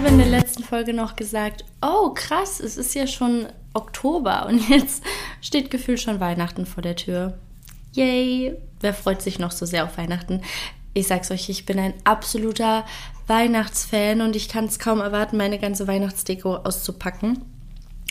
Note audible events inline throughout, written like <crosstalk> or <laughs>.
Habe in der letzten Folge noch gesagt, oh krass, es ist ja schon Oktober und <laughs> jetzt steht gefühlt schon Weihnachten vor der Tür. Yay! Wer freut sich noch so sehr auf Weihnachten? Ich sag's euch, ich bin ein absoluter Weihnachtsfan und ich kann es kaum erwarten, meine ganze Weihnachtsdeko auszupacken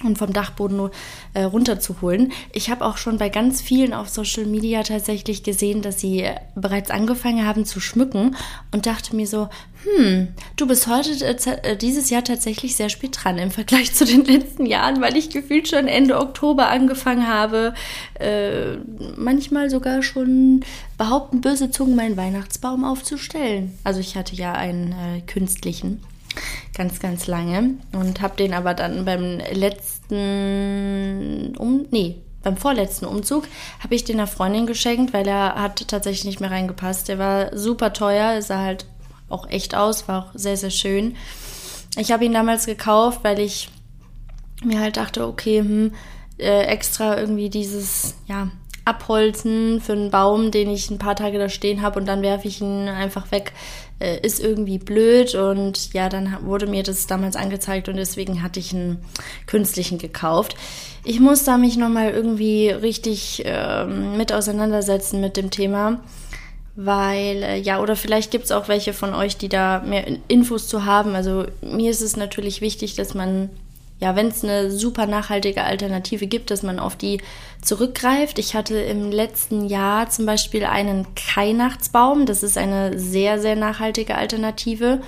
und vom Dachboden äh, runterzuholen. Ich habe auch schon bei ganz vielen auf Social Media tatsächlich gesehen, dass sie äh, bereits angefangen haben zu schmücken und dachte mir so, hm, du bist heute äh, äh, dieses Jahr tatsächlich sehr spät dran im Vergleich <laughs> zu den letzten Jahren, weil ich gefühlt schon Ende Oktober angefangen habe, äh, manchmal sogar schon behaupten böse Zungen meinen Weihnachtsbaum aufzustellen. Also ich hatte ja einen äh, künstlichen ganz, ganz lange und habe den aber dann beim letzten, um, nee, beim vorletzten Umzug habe ich den einer Freundin geschenkt, weil er hat tatsächlich nicht mehr reingepasst. Der war super teuer, sah halt auch echt aus, war auch sehr, sehr schön. Ich habe ihn damals gekauft, weil ich mir halt dachte, okay, hm, äh, extra irgendwie dieses, ja, Abholzen für einen Baum, den ich ein paar Tage da stehen habe und dann werfe ich ihn einfach weg, äh, ist irgendwie blöd und ja, dann wurde mir das damals angezeigt und deswegen hatte ich einen künstlichen gekauft. Ich muss da mich nochmal irgendwie richtig äh, mit auseinandersetzen mit dem Thema, weil äh, ja, oder vielleicht gibt es auch welche von euch, die da mehr Infos zu haben. Also mir ist es natürlich wichtig, dass man ja, wenn es eine super nachhaltige Alternative gibt, dass man auf die zurückgreift. Ich hatte im letzten Jahr zum Beispiel einen Weihnachtsbaum. Das ist eine sehr, sehr nachhaltige Alternative.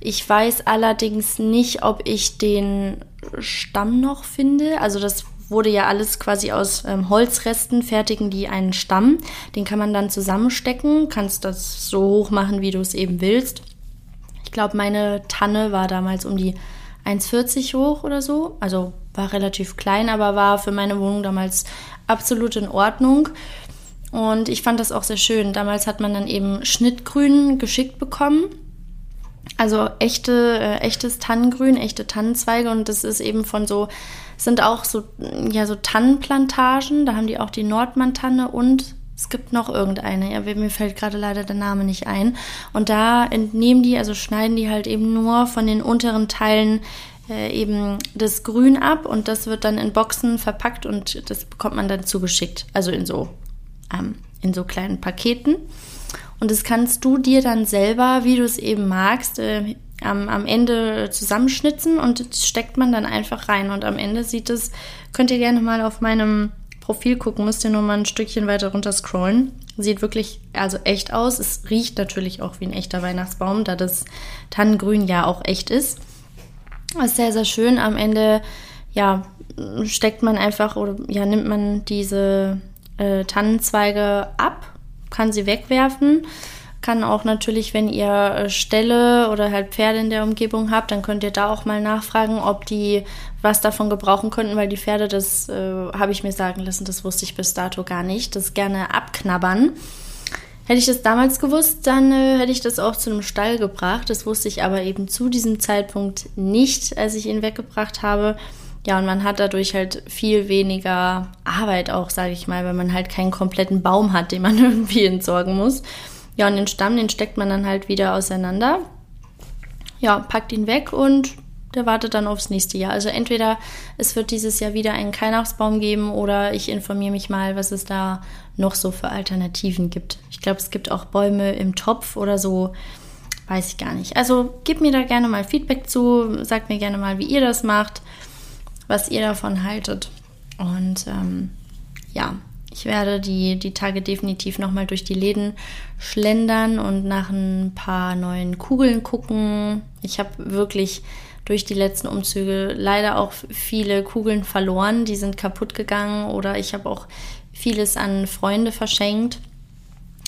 Ich weiß allerdings nicht, ob ich den Stamm noch finde. Also das wurde ja alles quasi aus ähm, Holzresten, fertigen die einen Stamm. Den kann man dann zusammenstecken, kannst das so hoch machen, wie du es eben willst. Ich glaube, meine Tanne war damals um die 1,40 hoch oder so. Also war relativ klein, aber war für meine Wohnung damals absolut in Ordnung. Und ich fand das auch sehr schön. Damals hat man dann eben Schnittgrün geschickt bekommen. Also echte, äh, echtes Tannengrün, echte Tannenzweige. Und das ist eben von so, sind auch so, ja, so Tannenplantagen. Da haben die auch die Nordmann-Tanne und es gibt noch irgendeine, ja, mir fällt gerade leider der Name nicht ein. Und da entnehmen die, also schneiden die halt eben nur von den unteren Teilen äh, eben das Grün ab und das wird dann in Boxen verpackt und das bekommt man dann zugeschickt. Also in so, ähm, in so kleinen Paketen. Und das kannst du dir dann selber, wie du es eben magst, äh, am, am Ende zusammenschnitzen und steckt man dann einfach rein. Und am Ende sieht es, könnt ihr gerne mal auf meinem Profil gucken, müsst ihr nur mal ein Stückchen weiter runter scrollen. Sieht wirklich also echt aus. Es riecht natürlich auch wie ein echter Weihnachtsbaum, da das Tannengrün ja auch echt ist. ist sehr, sehr schön. Am Ende, ja, steckt man einfach oder ja, nimmt man diese äh, Tannenzweige ab, kann sie wegwerfen kann auch natürlich, wenn ihr äh, Ställe oder halt Pferde in der Umgebung habt, dann könnt ihr da auch mal nachfragen, ob die was davon gebrauchen könnten, weil die Pferde, das äh, habe ich mir sagen lassen, das wusste ich bis dato gar nicht, das gerne abknabbern. Hätte ich das damals gewusst, dann äh, hätte ich das auch zu einem Stall gebracht. Das wusste ich aber eben zu diesem Zeitpunkt nicht, als ich ihn weggebracht habe. Ja, und man hat dadurch halt viel weniger Arbeit auch, sage ich mal, weil man halt keinen kompletten Baum hat, den man <laughs> irgendwie entsorgen muss. Ja, und den Stamm, den steckt man dann halt wieder auseinander. Ja, packt ihn weg und der wartet dann aufs nächste Jahr. Also entweder es wird dieses Jahr wieder einen Weihnachtsbaum geben oder ich informiere mich mal, was es da noch so für Alternativen gibt. Ich glaube, es gibt auch Bäume im Topf oder so. Weiß ich gar nicht. Also gebt mir da gerne mal Feedback zu. Sagt mir gerne mal, wie ihr das macht, was ihr davon haltet. Und ähm, ja, ich werde die, die Tage definitiv nochmal durch die Läden schlendern und nach ein paar neuen Kugeln gucken. Ich habe wirklich durch die letzten Umzüge leider auch viele Kugeln verloren. Die sind kaputt gegangen oder ich habe auch vieles an Freunde verschenkt,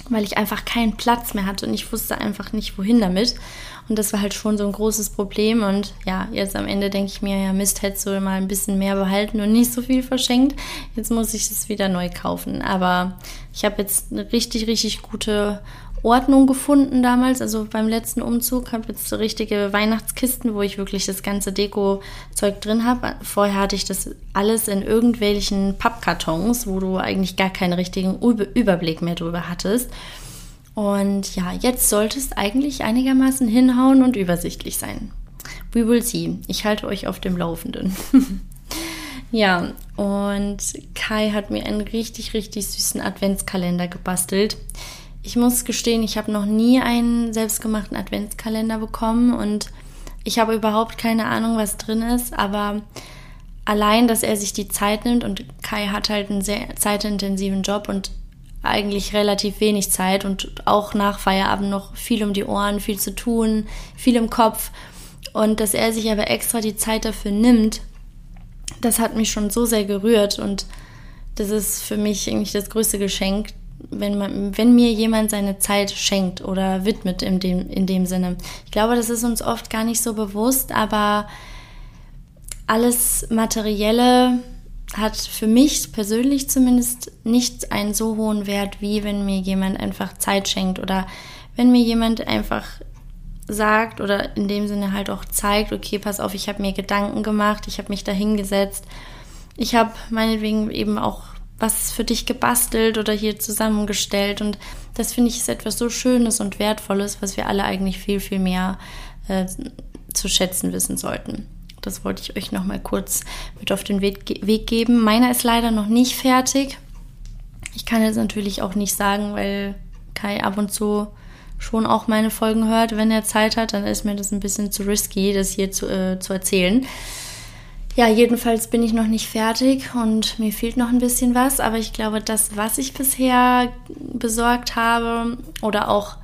weil ich einfach keinen Platz mehr hatte und ich wusste einfach nicht, wohin damit. Und das war halt schon so ein großes Problem. Und ja, jetzt am Ende denke ich mir, ja, Mist, hättest du mal ein bisschen mehr behalten und nicht so viel verschenkt. Jetzt muss ich es wieder neu kaufen. Aber ich habe jetzt eine richtig, richtig gute Ordnung gefunden damals, also beim letzten Umzug, habe jetzt so richtige Weihnachtskisten, wo ich wirklich das ganze Deko-Zeug drin habe. Vorher hatte ich das alles in irgendwelchen Pappkartons, wo du eigentlich gar keinen richtigen Überblick mehr drüber hattest. Und ja, jetzt sollte es eigentlich einigermaßen hinhauen und übersichtlich sein. we will see. Ich halte euch auf dem Laufenden. <laughs> ja, und Kai hat mir einen richtig, richtig süßen Adventskalender gebastelt. Ich muss gestehen, ich habe noch nie einen selbstgemachten Adventskalender bekommen und ich habe überhaupt keine Ahnung, was drin ist, aber allein, dass er sich die Zeit nimmt und Kai hat halt einen sehr zeitintensiven Job und eigentlich relativ wenig Zeit und auch nach Feierabend noch viel um die Ohren, viel zu tun, viel im Kopf. Und dass er sich aber extra die Zeit dafür nimmt, das hat mich schon so sehr gerührt und das ist für mich eigentlich das größte Geschenk, wenn, man, wenn mir jemand seine Zeit schenkt oder widmet in dem, in dem Sinne. Ich glaube, das ist uns oft gar nicht so bewusst, aber alles Materielle hat für mich persönlich zumindest nicht einen so hohen Wert, wie wenn mir jemand einfach Zeit schenkt oder wenn mir jemand einfach sagt oder in dem Sinne halt auch zeigt, okay, pass auf, ich habe mir Gedanken gemacht, ich habe mich da hingesetzt, ich habe meinetwegen eben auch was für dich gebastelt oder hier zusammengestellt und das finde ich ist etwas so Schönes und Wertvolles, was wir alle eigentlich viel, viel mehr äh, zu schätzen wissen sollten. Das wollte ich euch noch mal kurz mit auf den Weg, Weg geben. Meiner ist leider noch nicht fertig. Ich kann jetzt natürlich auch nicht sagen, weil Kai ab und zu schon auch meine Folgen hört, wenn er Zeit hat, dann ist mir das ein bisschen zu risky, das hier zu, äh, zu erzählen. Ja, jedenfalls bin ich noch nicht fertig und mir fehlt noch ein bisschen was, aber ich glaube, das, was ich bisher besorgt habe oder auch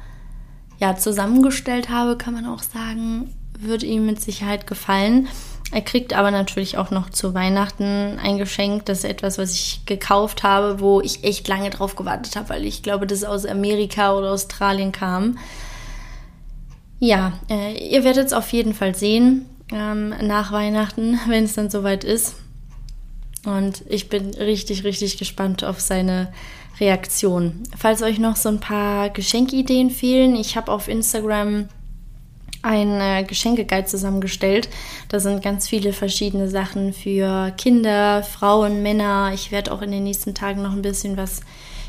ja, zusammengestellt habe, kann man auch sagen, wird ihm mit Sicherheit gefallen. Er kriegt aber natürlich auch noch zu Weihnachten ein Geschenk. Das ist etwas, was ich gekauft habe, wo ich echt lange drauf gewartet habe, weil ich glaube, das aus Amerika oder Australien kam. Ja, äh, ihr werdet es auf jeden Fall sehen ähm, nach Weihnachten, <laughs> wenn es dann soweit ist. Und ich bin richtig, richtig gespannt auf seine Reaktion. Falls euch noch so ein paar Geschenkideen fehlen, ich habe auf Instagram ein äh, Geschenkeguide zusammengestellt. Da sind ganz viele verschiedene Sachen für Kinder, Frauen, Männer. Ich werde auch in den nächsten Tagen noch ein bisschen was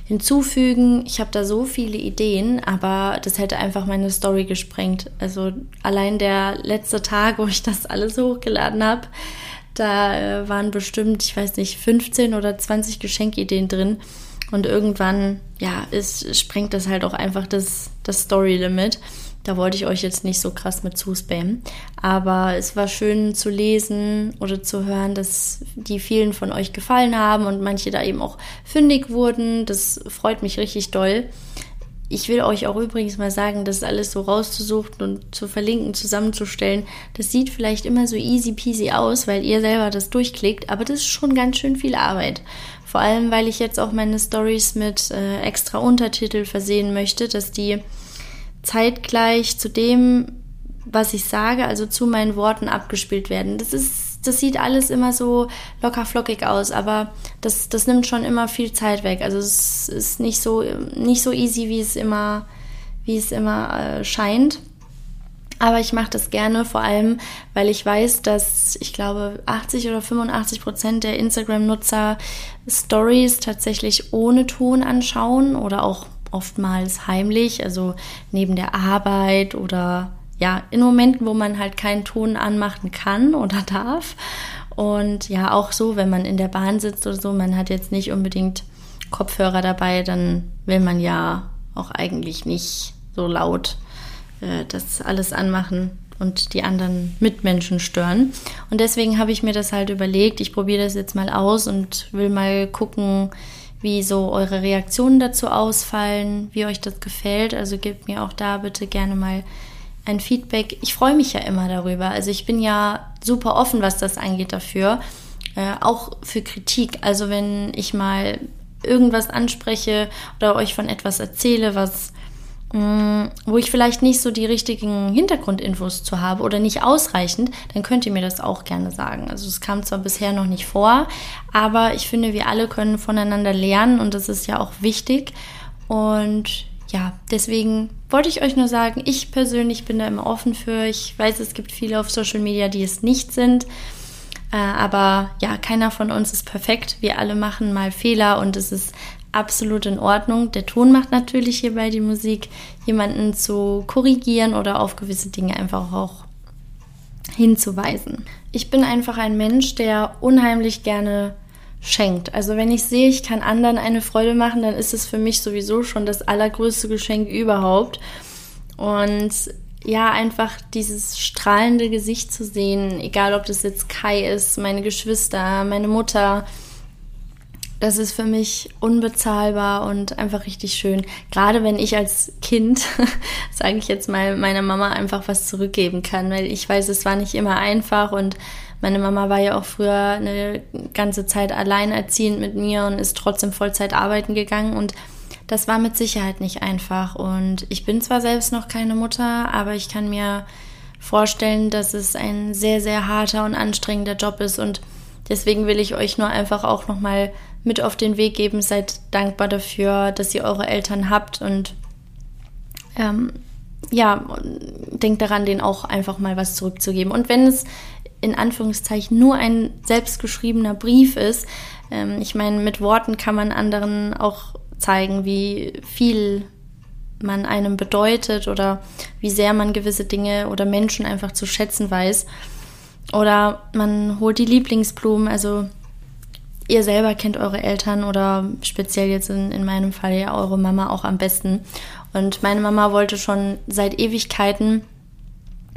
hinzufügen. Ich habe da so viele Ideen, aber das hätte einfach meine Story gesprengt. Also allein der letzte Tag, wo ich das alles hochgeladen habe, da äh, waren bestimmt, ich weiß nicht, 15 oder 20 Geschenkideen drin. Und irgendwann, ja, ist, sprengt das halt auch einfach das, das Story-Limit. Da wollte ich euch jetzt nicht so krass mit zuspammen. Aber es war schön zu lesen oder zu hören, dass die vielen von euch gefallen haben und manche da eben auch fündig wurden. Das freut mich richtig doll. Ich will euch auch übrigens mal sagen, das alles so rauszusuchen und zu verlinken, zusammenzustellen, das sieht vielleicht immer so easy peasy aus, weil ihr selber das durchklickt, aber das ist schon ganz schön viel Arbeit. Vor allem, weil ich jetzt auch meine Stories mit äh, extra Untertitel versehen möchte, dass die zeitgleich zu dem, was ich sage, also zu meinen Worten abgespielt werden. Das ist, das sieht alles immer so locker flockig aus, aber das, das nimmt schon immer viel Zeit weg. Also es ist nicht so, nicht so easy, wie es immer, wie es immer äh, scheint. Aber ich mache das gerne, vor allem, weil ich weiß, dass ich glaube 80 oder 85 Prozent der Instagram-Nutzer Stories tatsächlich ohne Ton anschauen oder auch oftmals heimlich, also neben der Arbeit oder ja, in Momenten, wo man halt keinen Ton anmachen kann oder <laughs> darf. Und ja, auch so, wenn man in der Bahn sitzt oder so, man hat jetzt nicht unbedingt Kopfhörer dabei, dann will man ja auch eigentlich nicht so laut äh, das alles anmachen und die anderen Mitmenschen stören. Und deswegen habe ich mir das halt überlegt, ich probiere das jetzt mal aus und will mal gucken, wie so eure Reaktionen dazu ausfallen, wie euch das gefällt. Also gebt mir auch da bitte gerne mal ein Feedback. Ich freue mich ja immer darüber. Also ich bin ja super offen, was das angeht dafür. Äh, auch für Kritik. Also wenn ich mal irgendwas anspreche oder euch von etwas erzähle, was wo ich vielleicht nicht so die richtigen Hintergrundinfos zu habe oder nicht ausreichend, dann könnt ihr mir das auch gerne sagen. Also es kam zwar bisher noch nicht vor, aber ich finde, wir alle können voneinander lernen und das ist ja auch wichtig. Und ja, deswegen wollte ich euch nur sagen, ich persönlich bin da immer offen für. Ich weiß, es gibt viele auf Social Media, die es nicht sind. Äh, aber ja, keiner von uns ist perfekt. Wir alle machen mal Fehler und es ist absolut in Ordnung. Der Ton macht natürlich hierbei die Musik, jemanden zu korrigieren oder auf gewisse Dinge einfach auch hinzuweisen. Ich bin einfach ein Mensch, der unheimlich gerne schenkt. Also wenn ich sehe, ich kann anderen eine Freude machen, dann ist es für mich sowieso schon das allergrößte Geschenk überhaupt. Und ja, einfach dieses strahlende Gesicht zu sehen, egal ob das jetzt Kai ist, meine Geschwister, meine Mutter, das ist für mich unbezahlbar und einfach richtig schön. Gerade wenn ich als Kind, <laughs> sage ich jetzt mal, meiner Mama einfach was zurückgeben kann, weil ich weiß, es war nicht immer einfach und meine Mama war ja auch früher eine ganze Zeit alleinerziehend mit mir und ist trotzdem Vollzeit arbeiten gegangen und das war mit Sicherheit nicht einfach. Und ich bin zwar selbst noch keine Mutter, aber ich kann mir vorstellen, dass es ein sehr, sehr harter und anstrengender Job ist und deswegen will ich euch nur einfach auch nochmal mit auf den Weg geben. Seid dankbar dafür, dass ihr eure Eltern habt und ähm, ja, denkt daran, denen auch einfach mal was zurückzugeben. Und wenn es in Anführungszeichen nur ein selbstgeschriebener Brief ist, ähm, ich meine, mit Worten kann man anderen auch zeigen, wie viel man einem bedeutet oder wie sehr man gewisse Dinge oder Menschen einfach zu schätzen weiß. Oder man holt die Lieblingsblumen, also ihr selber kennt eure Eltern oder speziell jetzt in, in meinem Fall ja eure Mama auch am besten. Und meine Mama wollte schon seit Ewigkeiten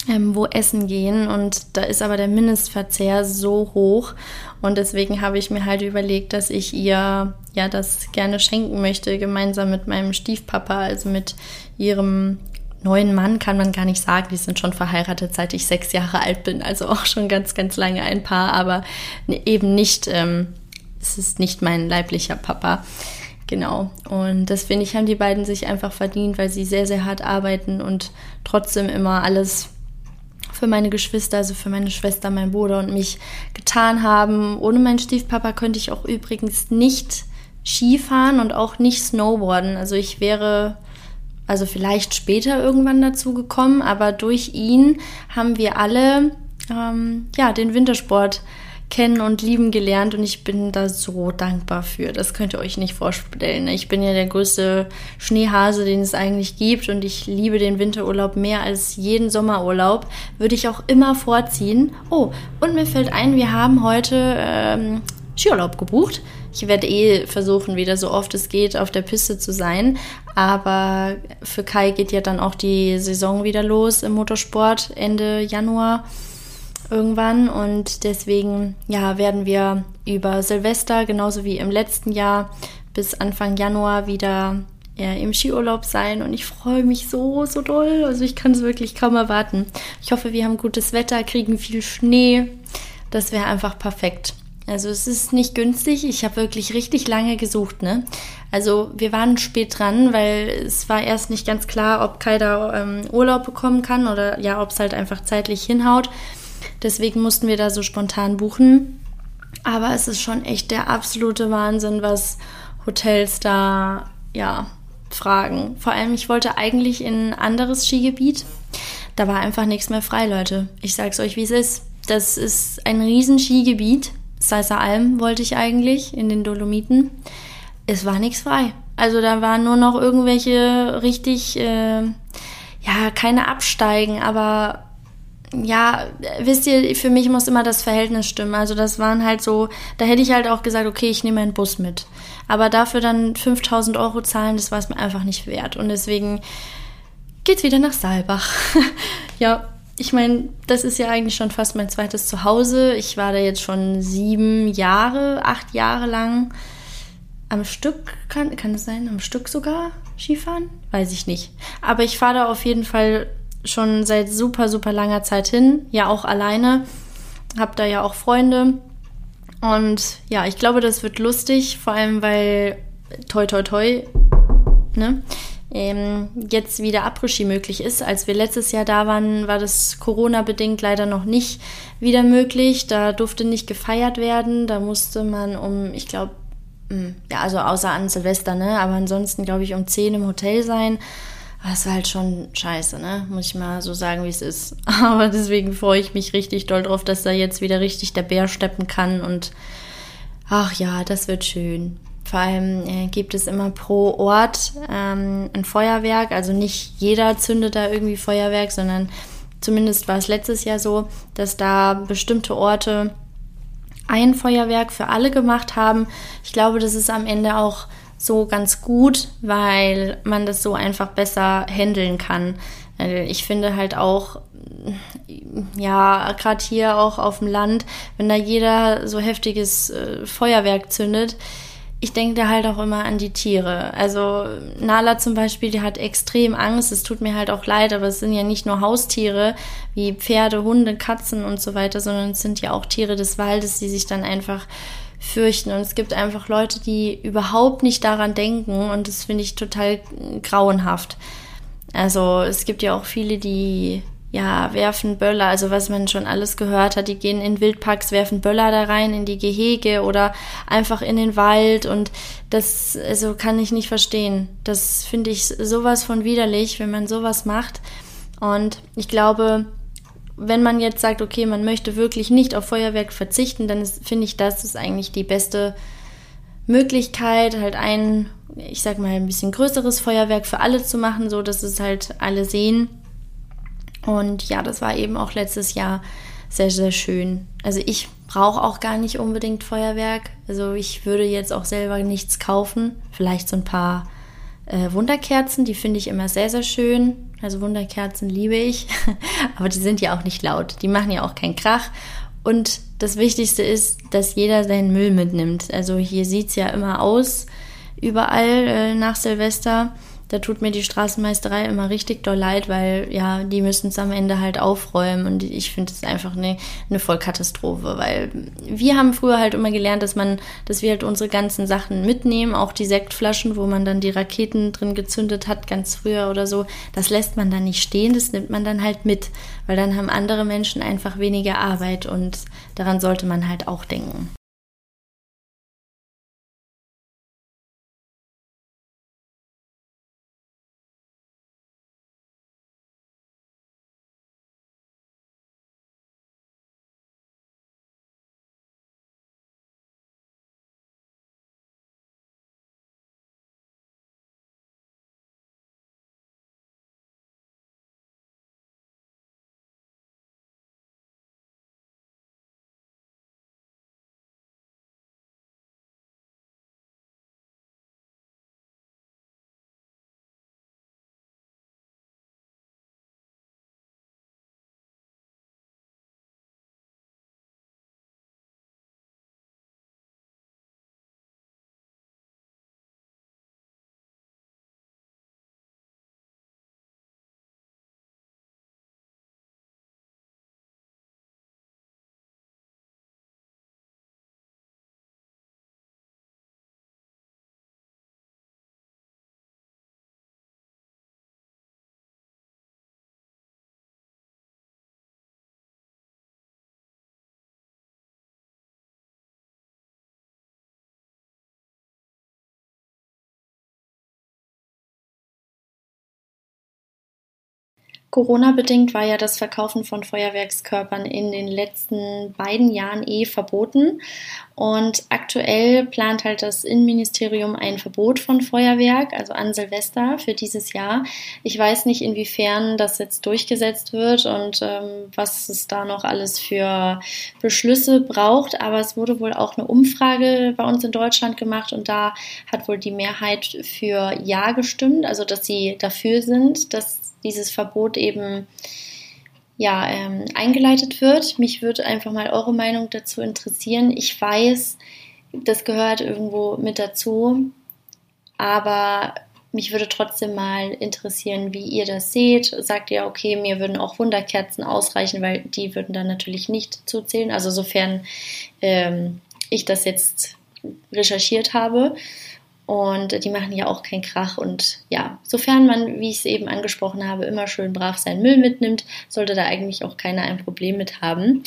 ähm, wo essen gehen und da ist aber der Mindestverzehr so hoch und deswegen habe ich mir halt überlegt, dass ich ihr ja das gerne schenken möchte, gemeinsam mit meinem Stiefpapa, also mit ihrem neuen Mann kann man gar nicht sagen, die sind schon verheiratet, seit ich sechs Jahre alt bin, also auch schon ganz, ganz lange ein Paar, aber eben nicht ähm, es ist nicht mein leiblicher Papa. Genau. Und das finde ich, haben die beiden sich einfach verdient, weil sie sehr, sehr hart arbeiten und trotzdem immer alles für meine Geschwister, also für meine Schwester, mein Bruder und mich getan haben. Ohne meinen Stiefpapa könnte ich auch übrigens nicht Skifahren und auch nicht Snowboarden. Also ich wäre also vielleicht später irgendwann dazu gekommen, aber durch ihn haben wir alle ähm, ja den Wintersport kennen und lieben gelernt und ich bin da so dankbar für. Das könnt ihr euch nicht vorstellen. Ich bin ja der größte Schneehase, den es eigentlich gibt und ich liebe den Winterurlaub mehr als jeden Sommerurlaub. Würde ich auch immer vorziehen. Oh, und mir fällt ein, wir haben heute ähm, Skiurlaub gebucht. Ich werde eh versuchen, wieder so oft es geht, auf der Piste zu sein. Aber für Kai geht ja dann auch die Saison wieder los im Motorsport Ende Januar irgendwann und deswegen ja werden wir über Silvester genauso wie im letzten Jahr bis Anfang Januar wieder im Skiurlaub sein und ich freue mich so, so doll. Also ich kann es wirklich kaum erwarten. Ich hoffe, wir haben gutes Wetter, kriegen viel Schnee. Das wäre einfach perfekt. Also es ist nicht günstig. Ich habe wirklich richtig lange gesucht, ne? Also wir waren spät dran, weil es war erst nicht ganz klar, ob Kai da ähm, Urlaub bekommen kann oder ja, ob es halt einfach zeitlich hinhaut. Deswegen mussten wir da so spontan buchen. Aber es ist schon echt der absolute Wahnsinn, was Hotels da, ja, fragen. Vor allem, ich wollte eigentlich in ein anderes Skigebiet. Da war einfach nichts mehr frei, Leute. Ich sag's euch, wie es ist. Das ist ein riesen Skigebiet. Seiser Alm wollte ich eigentlich in den Dolomiten. Es war nichts frei. Also da waren nur noch irgendwelche richtig, äh, ja, keine Absteigen, aber ja, wisst ihr, für mich muss immer das Verhältnis stimmen. Also das waren halt so, da hätte ich halt auch gesagt, okay, ich nehme einen Bus mit. Aber dafür dann 5000 Euro zahlen, das war es mir einfach nicht wert. Und deswegen geht's wieder nach Saalbach. <laughs> ja, ich meine, das ist ja eigentlich schon fast mein zweites Zuhause. Ich war da jetzt schon sieben Jahre, acht Jahre lang am Stück, kann, kann sein, am Stück sogar Skifahren? Weiß ich nicht. Aber ich fahre da auf jeden Fall schon seit super, super langer Zeit hin, ja auch alleine, habe da ja auch Freunde. Und ja, ich glaube, das wird lustig, vor allem weil toi toi toi, ne? Ähm, jetzt wieder Après-Ski möglich ist. Als wir letztes Jahr da waren, war das Corona-bedingt leider noch nicht wieder möglich. Da durfte nicht gefeiert werden. Da musste man um, ich glaube, hm, ja, also außer an Silvester, ne? Aber ansonsten, glaube ich, um 10 im Hotel sein. Das war halt schon scheiße, ne? Muss ich mal so sagen, wie es ist. <laughs> Aber deswegen freue ich mich richtig doll drauf, dass da jetzt wieder richtig der Bär steppen kann und ach ja, das wird schön. Vor allem äh, gibt es immer pro Ort ähm, ein Feuerwerk. Also nicht jeder zündet da irgendwie Feuerwerk, sondern zumindest war es letztes Jahr so, dass da bestimmte Orte ein Feuerwerk für alle gemacht haben. Ich glaube, das ist am Ende auch so ganz gut, weil man das so einfach besser handeln kann. Ich finde halt auch, ja, gerade hier auch auf dem Land, wenn da jeder so heftiges äh, Feuerwerk zündet, ich denke da halt auch immer an die Tiere. Also Nala zum Beispiel, die hat extrem Angst. Es tut mir halt auch leid, aber es sind ja nicht nur Haustiere wie Pferde, Hunde, Katzen und so weiter, sondern es sind ja auch Tiere des Waldes, die sich dann einfach fürchten. Und es gibt einfach Leute, die überhaupt nicht daran denken und das finde ich total grauenhaft. Also es gibt ja auch viele, die ja, werfen Böller, also was man schon alles gehört hat, die gehen in Wildparks, werfen Böller da rein in die Gehege oder einfach in den Wald und das, also kann ich nicht verstehen. Das finde ich sowas von widerlich, wenn man sowas macht. Und ich glaube, wenn man jetzt sagt, okay, man möchte wirklich nicht auf Feuerwerk verzichten, dann finde ich, das ist eigentlich die beste Möglichkeit, halt ein, ich sag mal, ein bisschen größeres Feuerwerk für alle zu machen, so dass es halt alle sehen und ja, das war eben auch letztes Jahr sehr, sehr schön. Also ich brauche auch gar nicht unbedingt Feuerwerk. Also ich würde jetzt auch selber nichts kaufen. Vielleicht so ein paar äh, Wunderkerzen, die finde ich immer sehr, sehr schön. Also Wunderkerzen liebe ich. <laughs> Aber die sind ja auch nicht laut. Die machen ja auch keinen Krach. Und das Wichtigste ist, dass jeder seinen Müll mitnimmt. Also hier sieht es ja immer aus, überall äh, nach Silvester da tut mir die Straßenmeisterei immer richtig doll leid, weil ja, die müssen es am Ende halt aufräumen und ich finde es einfach eine, eine Vollkatastrophe, weil wir haben früher halt immer gelernt, dass man, dass wir halt unsere ganzen Sachen mitnehmen, auch die Sektflaschen, wo man dann die Raketen drin gezündet hat, ganz früher oder so, das lässt man dann nicht stehen, das nimmt man dann halt mit, weil dann haben andere Menschen einfach weniger Arbeit und daran sollte man halt auch denken. Corona-bedingt war ja das Verkaufen von Feuerwerkskörpern in den letzten beiden Jahren eh verboten. Und aktuell plant halt das Innenministerium ein Verbot von Feuerwerk, also an Silvester für dieses Jahr. Ich weiß nicht, inwiefern das jetzt durchgesetzt wird und ähm, was es da noch alles für Beschlüsse braucht. Aber es wurde wohl auch eine Umfrage bei uns in Deutschland gemacht und da hat wohl die Mehrheit für Ja gestimmt, also dass sie dafür sind, dass dieses Verbot eben ja, ähm, eingeleitet wird. Mich würde einfach mal eure Meinung dazu interessieren. Ich weiß, das gehört irgendwo mit dazu, aber mich würde trotzdem mal interessieren, wie ihr das seht. Sagt ihr, okay, mir würden auch Wunderkerzen ausreichen, weil die würden dann natürlich nicht zuzählen. Also sofern ähm, ich das jetzt recherchiert habe. Und die machen ja auch keinen Krach. Und ja, sofern man, wie ich es eben angesprochen habe, immer schön brav seinen Müll mitnimmt, sollte da eigentlich auch keiner ein Problem mit haben.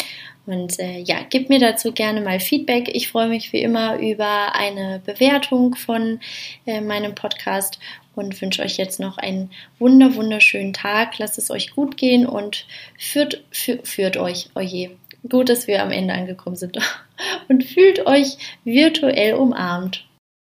Und äh, ja, gebt mir dazu gerne mal Feedback. Ich freue mich wie immer über eine Bewertung von äh, meinem Podcast und wünsche euch jetzt noch einen wunder wunderschönen Tag. Lasst es euch gut gehen und führt, führt, führt euch, oje. Gut, dass wir am Ende angekommen sind. <laughs> Und fühlt euch virtuell umarmt.